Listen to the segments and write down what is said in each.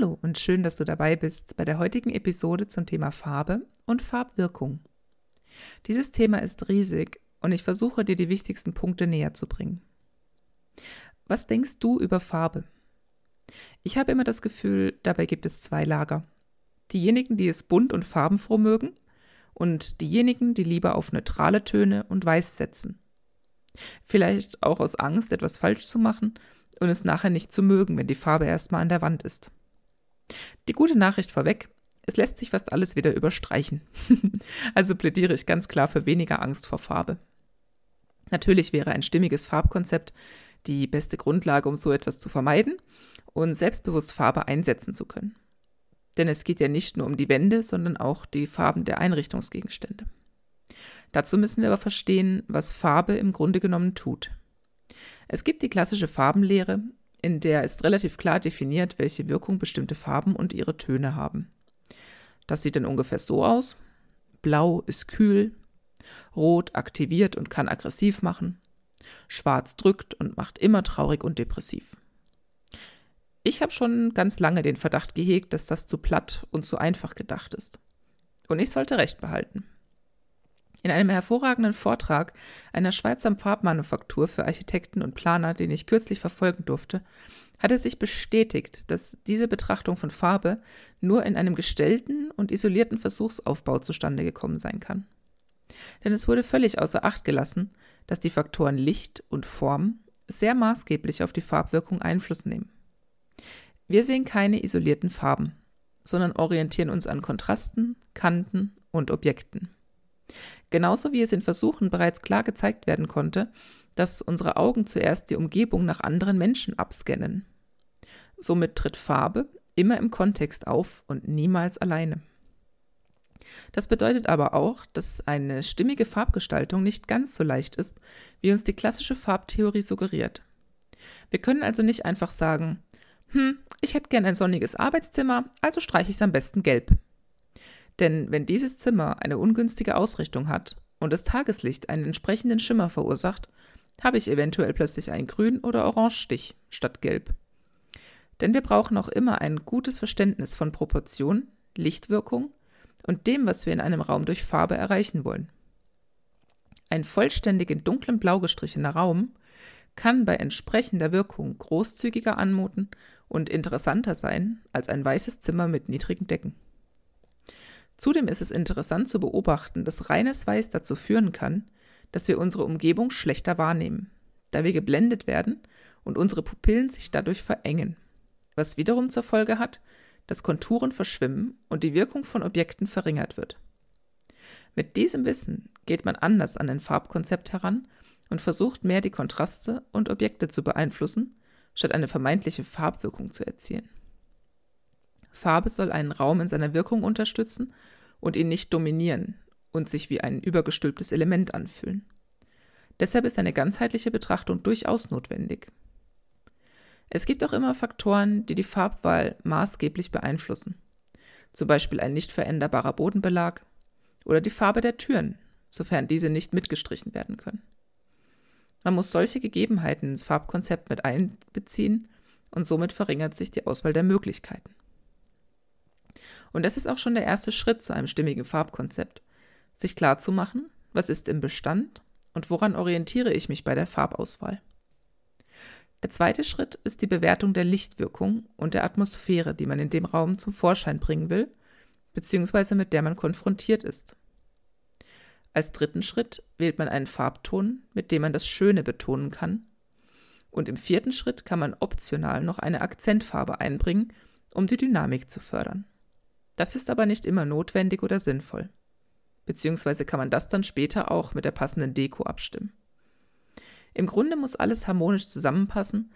Hallo und schön, dass du dabei bist bei der heutigen Episode zum Thema Farbe und Farbwirkung. Dieses Thema ist riesig und ich versuche dir die wichtigsten Punkte näher zu bringen. Was denkst du über Farbe? Ich habe immer das Gefühl, dabei gibt es zwei Lager. Diejenigen, die es bunt und farbenfroh mögen und diejenigen, die lieber auf neutrale Töne und Weiß setzen. Vielleicht auch aus Angst, etwas falsch zu machen und es nachher nicht zu mögen, wenn die Farbe erstmal an der Wand ist. Die gute Nachricht vorweg, es lässt sich fast alles wieder überstreichen. also plädiere ich ganz klar für weniger Angst vor Farbe. Natürlich wäre ein stimmiges Farbkonzept die beste Grundlage, um so etwas zu vermeiden und selbstbewusst Farbe einsetzen zu können. Denn es geht ja nicht nur um die Wände, sondern auch die Farben der Einrichtungsgegenstände. Dazu müssen wir aber verstehen, was Farbe im Grunde genommen tut. Es gibt die klassische Farbenlehre, in der ist relativ klar definiert, welche Wirkung bestimmte Farben und ihre Töne haben. Das sieht dann ungefähr so aus. Blau ist kühl, Rot aktiviert und kann aggressiv machen, Schwarz drückt und macht immer traurig und depressiv. Ich habe schon ganz lange den Verdacht gehegt, dass das zu platt und zu einfach gedacht ist. Und ich sollte recht behalten. In einem hervorragenden Vortrag einer Schweizer Farbmanufaktur für Architekten und Planer, den ich kürzlich verfolgen durfte, hat es sich bestätigt, dass diese Betrachtung von Farbe nur in einem gestellten und isolierten Versuchsaufbau zustande gekommen sein kann. Denn es wurde völlig außer Acht gelassen, dass die Faktoren Licht und Form sehr maßgeblich auf die Farbwirkung Einfluss nehmen. Wir sehen keine isolierten Farben, sondern orientieren uns an Kontrasten, Kanten und Objekten. Genauso wie es in Versuchen bereits klar gezeigt werden konnte, dass unsere Augen zuerst die Umgebung nach anderen Menschen abscannen. Somit tritt Farbe immer im Kontext auf und niemals alleine. Das bedeutet aber auch, dass eine stimmige Farbgestaltung nicht ganz so leicht ist, wie uns die klassische Farbtheorie suggeriert. Wir können also nicht einfach sagen, hm, ich hätte gern ein sonniges Arbeitszimmer, also streiche ich es am besten gelb. Denn wenn dieses Zimmer eine ungünstige Ausrichtung hat und das Tageslicht einen entsprechenden Schimmer verursacht, habe ich eventuell plötzlich einen grün- oder Orangestich statt gelb. Denn wir brauchen auch immer ein gutes Verständnis von Proportion, Lichtwirkung und dem, was wir in einem Raum durch Farbe erreichen wollen. Ein vollständig in dunklem Blau gestrichener Raum kann bei entsprechender Wirkung großzügiger anmuten und interessanter sein als ein weißes Zimmer mit niedrigen Decken. Zudem ist es interessant zu beobachten, dass reines Weiß dazu führen kann, dass wir unsere Umgebung schlechter wahrnehmen, da wir geblendet werden und unsere Pupillen sich dadurch verengen, was wiederum zur Folge hat, dass Konturen verschwimmen und die Wirkung von Objekten verringert wird. Mit diesem Wissen geht man anders an ein Farbkonzept heran und versucht mehr die Kontraste und Objekte zu beeinflussen, statt eine vermeintliche Farbwirkung zu erzielen. Farbe soll einen Raum in seiner Wirkung unterstützen und ihn nicht dominieren und sich wie ein übergestülptes Element anfühlen. Deshalb ist eine ganzheitliche Betrachtung durchaus notwendig. Es gibt auch immer Faktoren, die die Farbwahl maßgeblich beeinflussen. Zum Beispiel ein nicht veränderbarer Bodenbelag oder die Farbe der Türen, sofern diese nicht mitgestrichen werden können. Man muss solche Gegebenheiten ins Farbkonzept mit einbeziehen und somit verringert sich die Auswahl der Möglichkeiten. Und das ist auch schon der erste Schritt zu einem stimmigen Farbkonzept. Sich klarzumachen, was ist im Bestand und woran orientiere ich mich bei der Farbauswahl. Der zweite Schritt ist die Bewertung der Lichtwirkung und der Atmosphäre, die man in dem Raum zum Vorschein bringen will, beziehungsweise mit der man konfrontiert ist. Als dritten Schritt wählt man einen Farbton, mit dem man das Schöne betonen kann. Und im vierten Schritt kann man optional noch eine Akzentfarbe einbringen, um die Dynamik zu fördern. Das ist aber nicht immer notwendig oder sinnvoll. Beziehungsweise kann man das dann später auch mit der passenden Deko abstimmen. Im Grunde muss alles harmonisch zusammenpassen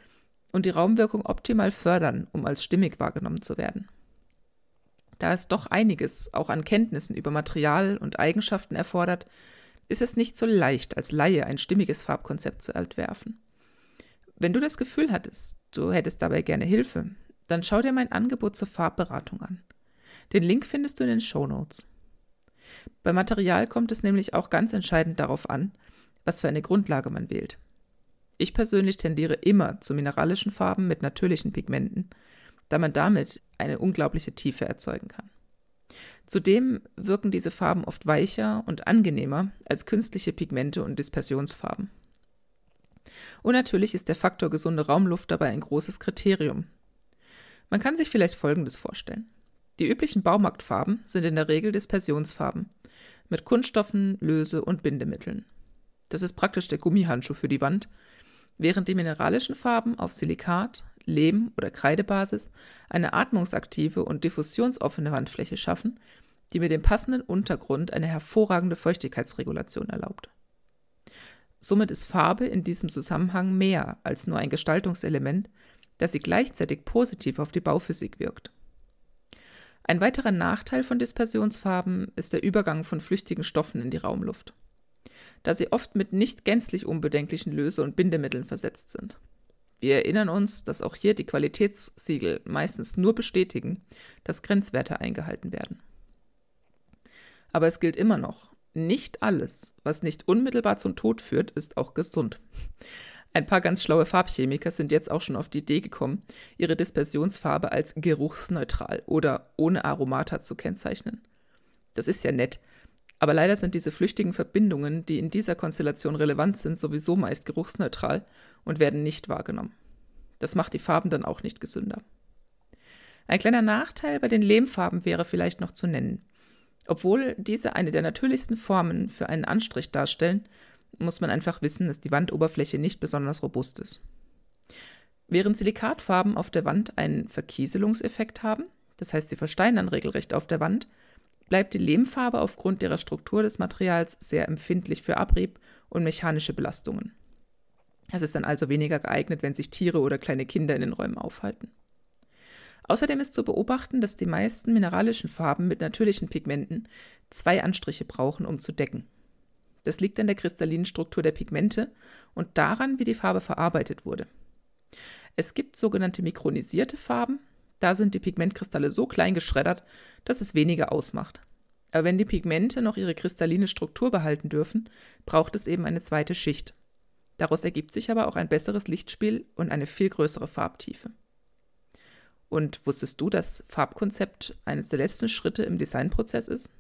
und die Raumwirkung optimal fördern, um als stimmig wahrgenommen zu werden. Da es doch einiges auch an Kenntnissen über Material und Eigenschaften erfordert, ist es nicht so leicht, als Laie ein stimmiges Farbkonzept zu entwerfen. Wenn du das Gefühl hattest, du hättest dabei gerne Hilfe, dann schau dir mein Angebot zur Farbberatung an. Den Link findest du in den Show Notes. Beim Material kommt es nämlich auch ganz entscheidend darauf an, was für eine Grundlage man wählt. Ich persönlich tendiere immer zu mineralischen Farben mit natürlichen Pigmenten, da man damit eine unglaubliche Tiefe erzeugen kann. Zudem wirken diese Farben oft weicher und angenehmer als künstliche Pigmente und Dispersionsfarben. Und natürlich ist der Faktor gesunde Raumluft dabei ein großes Kriterium. Man kann sich vielleicht Folgendes vorstellen. Die üblichen Baumarktfarben sind in der Regel Dispersionsfarben mit Kunststoffen, Löse- und Bindemitteln. Das ist praktisch der Gummihandschuh für die Wand, während die mineralischen Farben auf Silikat, Lehm- oder Kreidebasis eine atmungsaktive und diffusionsoffene Wandfläche schaffen, die mit dem passenden Untergrund eine hervorragende Feuchtigkeitsregulation erlaubt. Somit ist Farbe in diesem Zusammenhang mehr als nur ein Gestaltungselement, das sie gleichzeitig positiv auf die Bauphysik wirkt. Ein weiterer Nachteil von Dispersionsfarben ist der Übergang von flüchtigen Stoffen in die Raumluft, da sie oft mit nicht gänzlich unbedenklichen Löse- und Bindemitteln versetzt sind. Wir erinnern uns, dass auch hier die Qualitätssiegel meistens nur bestätigen, dass Grenzwerte eingehalten werden. Aber es gilt immer noch, nicht alles, was nicht unmittelbar zum Tod führt, ist auch gesund. Ein paar ganz schlaue Farbchemiker sind jetzt auch schon auf die Idee gekommen, ihre Dispersionsfarbe als geruchsneutral oder ohne Aromata zu kennzeichnen. Das ist ja nett, aber leider sind diese flüchtigen Verbindungen, die in dieser Konstellation relevant sind, sowieso meist geruchsneutral und werden nicht wahrgenommen. Das macht die Farben dann auch nicht gesünder. Ein kleiner Nachteil bei den Lehmfarben wäre vielleicht noch zu nennen. Obwohl diese eine der natürlichsten Formen für einen Anstrich darstellen, muss man einfach wissen, dass die Wandoberfläche nicht besonders robust ist. Während Silikatfarben auf der Wand einen Verkieselungseffekt haben, das heißt, sie versteinern regelrecht auf der Wand, bleibt die Lehmfarbe aufgrund ihrer Struktur des Materials sehr empfindlich für Abrieb und mechanische Belastungen. Es ist dann also weniger geeignet, wenn sich Tiere oder kleine Kinder in den Räumen aufhalten. Außerdem ist zu beobachten, dass die meisten mineralischen Farben mit natürlichen Pigmenten zwei Anstriche brauchen, um zu decken. Das liegt an der kristallinen Struktur der Pigmente und daran, wie die Farbe verarbeitet wurde. Es gibt sogenannte mikronisierte Farben, da sind die Pigmentkristalle so klein geschreddert, dass es weniger ausmacht. Aber wenn die Pigmente noch ihre kristalline Struktur behalten dürfen, braucht es eben eine zweite Schicht. Daraus ergibt sich aber auch ein besseres Lichtspiel und eine viel größere Farbtiefe. Und wusstest du, dass Farbkonzept eines der letzten Schritte im Designprozess ist?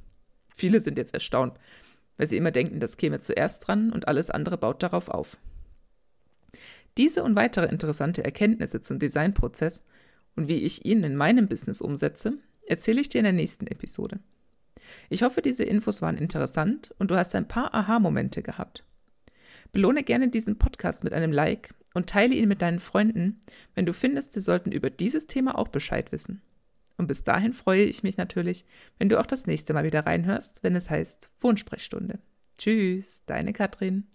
Viele sind jetzt erstaunt, weil sie immer denken, das käme zuerst dran und alles andere baut darauf auf. Diese und weitere interessante Erkenntnisse zum Designprozess und wie ich ihn in meinem Business umsetze, erzähle ich dir in der nächsten Episode. Ich hoffe, diese Infos waren interessant und du hast ein paar Aha-Momente gehabt. Belohne gerne diesen Podcast mit einem Like und teile ihn mit deinen Freunden, wenn du findest, sie sollten über dieses Thema auch Bescheid wissen. Und bis dahin freue ich mich natürlich, wenn du auch das nächste Mal wieder reinhörst, wenn es heißt Wohnsprechstunde. Tschüss, deine Katrin.